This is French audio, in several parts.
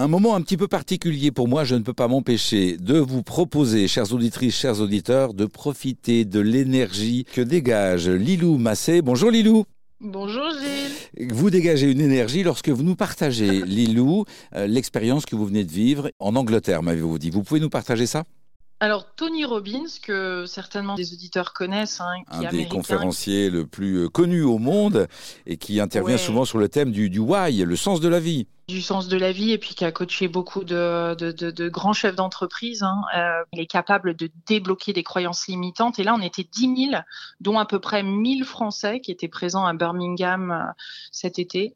Un moment un petit peu particulier pour moi, je ne peux pas m'empêcher de vous proposer, chères auditrices, chers auditeurs, de profiter de l'énergie que dégage Lilou Massé. Bonjour Lilou. Bonjour Gilles. Vous dégagez une énergie lorsque vous nous partagez, Lilou, euh, l'expérience que vous venez de vivre en Angleterre, m'avez-vous dit. Vous pouvez nous partager ça? Alors Tony Robbins, que certainement des auditeurs connaissent, hein, qui un des conférenciers le plus euh, connu au monde et qui intervient souvent sur le thème du, du why, le sens de la vie du sens de la vie et puis qui a coaché beaucoup de, de, de, de grands chefs d'entreprise. Hein. Euh, il est capable de débloquer des croyances limitantes. Et là, on était 10 000, dont à peu près 1000 Français qui étaient présents à Birmingham euh, cet été.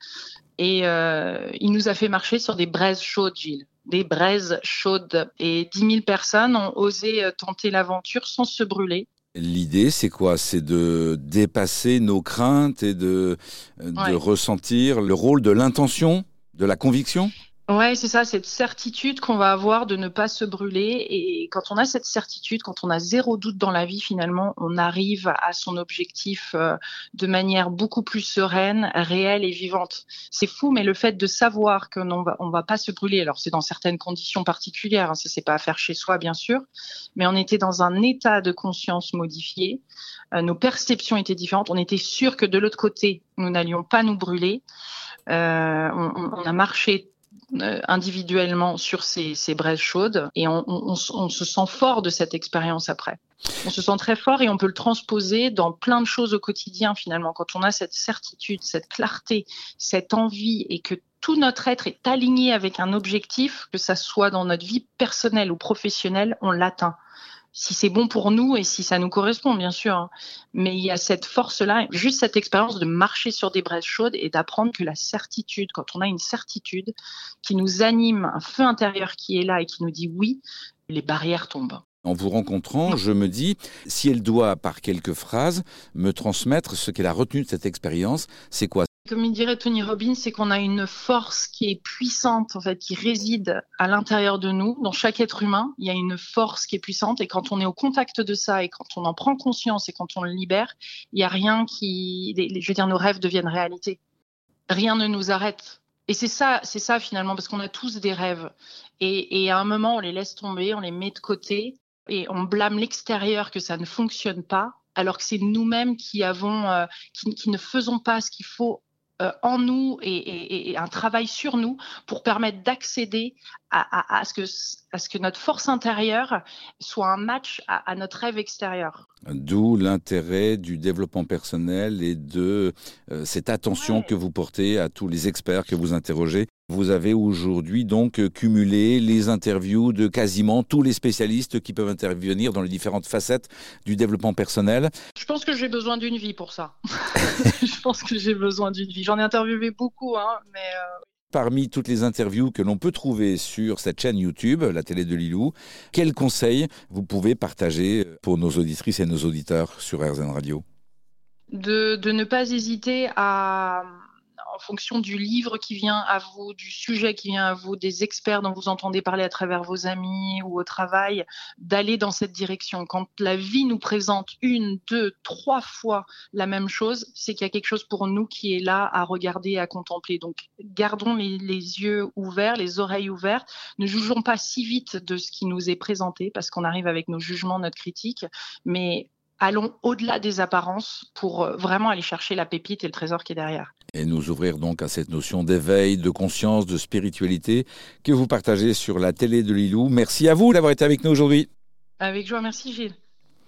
Et euh, il nous a fait marcher sur des braises chaudes, Gilles des braises chaudes. Et 10 000 personnes ont osé euh, tenter l'aventure sans se brûler. L'idée, c'est quoi? C'est de dépasser nos craintes et de, euh, de ressentir le rôle de l'intention, de la conviction? Ouais, c'est ça, cette certitude qu'on va avoir de ne pas se brûler. Et quand on a cette certitude, quand on a zéro doute dans la vie, finalement, on arrive à son objectif euh, de manière beaucoup plus sereine, réelle et vivante. C'est fou, mais le fait de savoir que non, on va pas se brûler. Alors c'est dans certaines conditions particulières, hein, ça c'est pas à faire chez soi, bien sûr, mais on était dans un état de conscience modifié. Euh, nos perceptions étaient différentes. On était sûr que de l'autre côté, nous n'allions pas nous brûler. Euh, on, on a marché individuellement sur ces, ces, braises chaudes et on, on, on, se sent fort de cette expérience après. On se sent très fort et on peut le transposer dans plein de choses au quotidien finalement. Quand on a cette certitude, cette clarté, cette envie et que tout notre être est aligné avec un objectif, que ça soit dans notre vie personnelle ou professionnelle, on l'atteint si c'est bon pour nous et si ça nous correspond, bien sûr. Hein. Mais il y a cette force-là, juste cette expérience de marcher sur des braises chaudes et d'apprendre que la certitude, quand on a une certitude qui nous anime, un feu intérieur qui est là et qui nous dit oui, les barrières tombent. En vous rencontrant, je me dis, si elle doit, par quelques phrases, me transmettre ce qu'elle a retenu de cette expérience, c'est quoi? Comme il dirait Tony Robbins, c'est qu'on a une force qui est puissante, en fait, qui réside à l'intérieur de nous. Dans chaque être humain, il y a une force qui est puissante. Et quand on est au contact de ça et quand on en prend conscience et quand on le libère, il n'y a rien qui, je veux dire, nos rêves deviennent réalité. Rien ne nous arrête. Et c'est ça, c'est ça finalement, parce qu'on a tous des rêves. Et, à un moment, on les laisse tomber, on les met de côté et on blâme l'extérieur que ça ne fonctionne pas alors que c'est nous-mêmes qui euh, qui, ne faisons pas ce qu'il faut euh, en nous et, un travail sur nous pour permettre d'accéder à, ce que, à ce que notre force intérieure soit un match à, notre rêve extérieur. D'où l'intérêt du développement personnel et de euh, cette attention que vous portez à tous les experts que vous interrogez. Vous avez aujourd'hui donc cumulé les interviews de quasiment tous les spécialistes qui peuvent intervenir dans les différentes facettes du développement personnel. Je pense que j'ai besoin d'une vie pour ça. je pense que j'ai besoin d'une vie. J'en ai interviewé beaucoup, hein, mais euh, parmi toutes les interviews que l'on peut trouver sur cette chaîne YouTube, la télé de Lilou, quels conseils vous pouvez partager pour nos auditrices et nos auditeurs sur RZN Radio? De, de ne pas hésiter à, en fonction du livre qui vient à vous, du sujet qui vient à vous, des experts dont vous entendez parler à travers vos amis ou au travail, d'aller dans cette direction. Quand la vie nous présente une, deux, trois fois la même chose, c'est qu'il y a quelque chose pour nous qui est là à regarder à contempler. Donc, gardons les, les yeux ouverts, les oreilles ouvertes. Ne jugeons pas si vite de ce qui nous est présenté parce qu'on arrive avec nos jugements, notre critique, mais allons au-delà des apparences pour euh, vraiment aller chercher la pépite et le trésor qui est derrière. Et nous ouvrir donc à cette notion d'éveil, de conscience, de spiritualité que vous partagez sur la télé de Lilou. Merci à vous d'avoir été avec nous aujourd'hui. Avec joie, merci Gilles.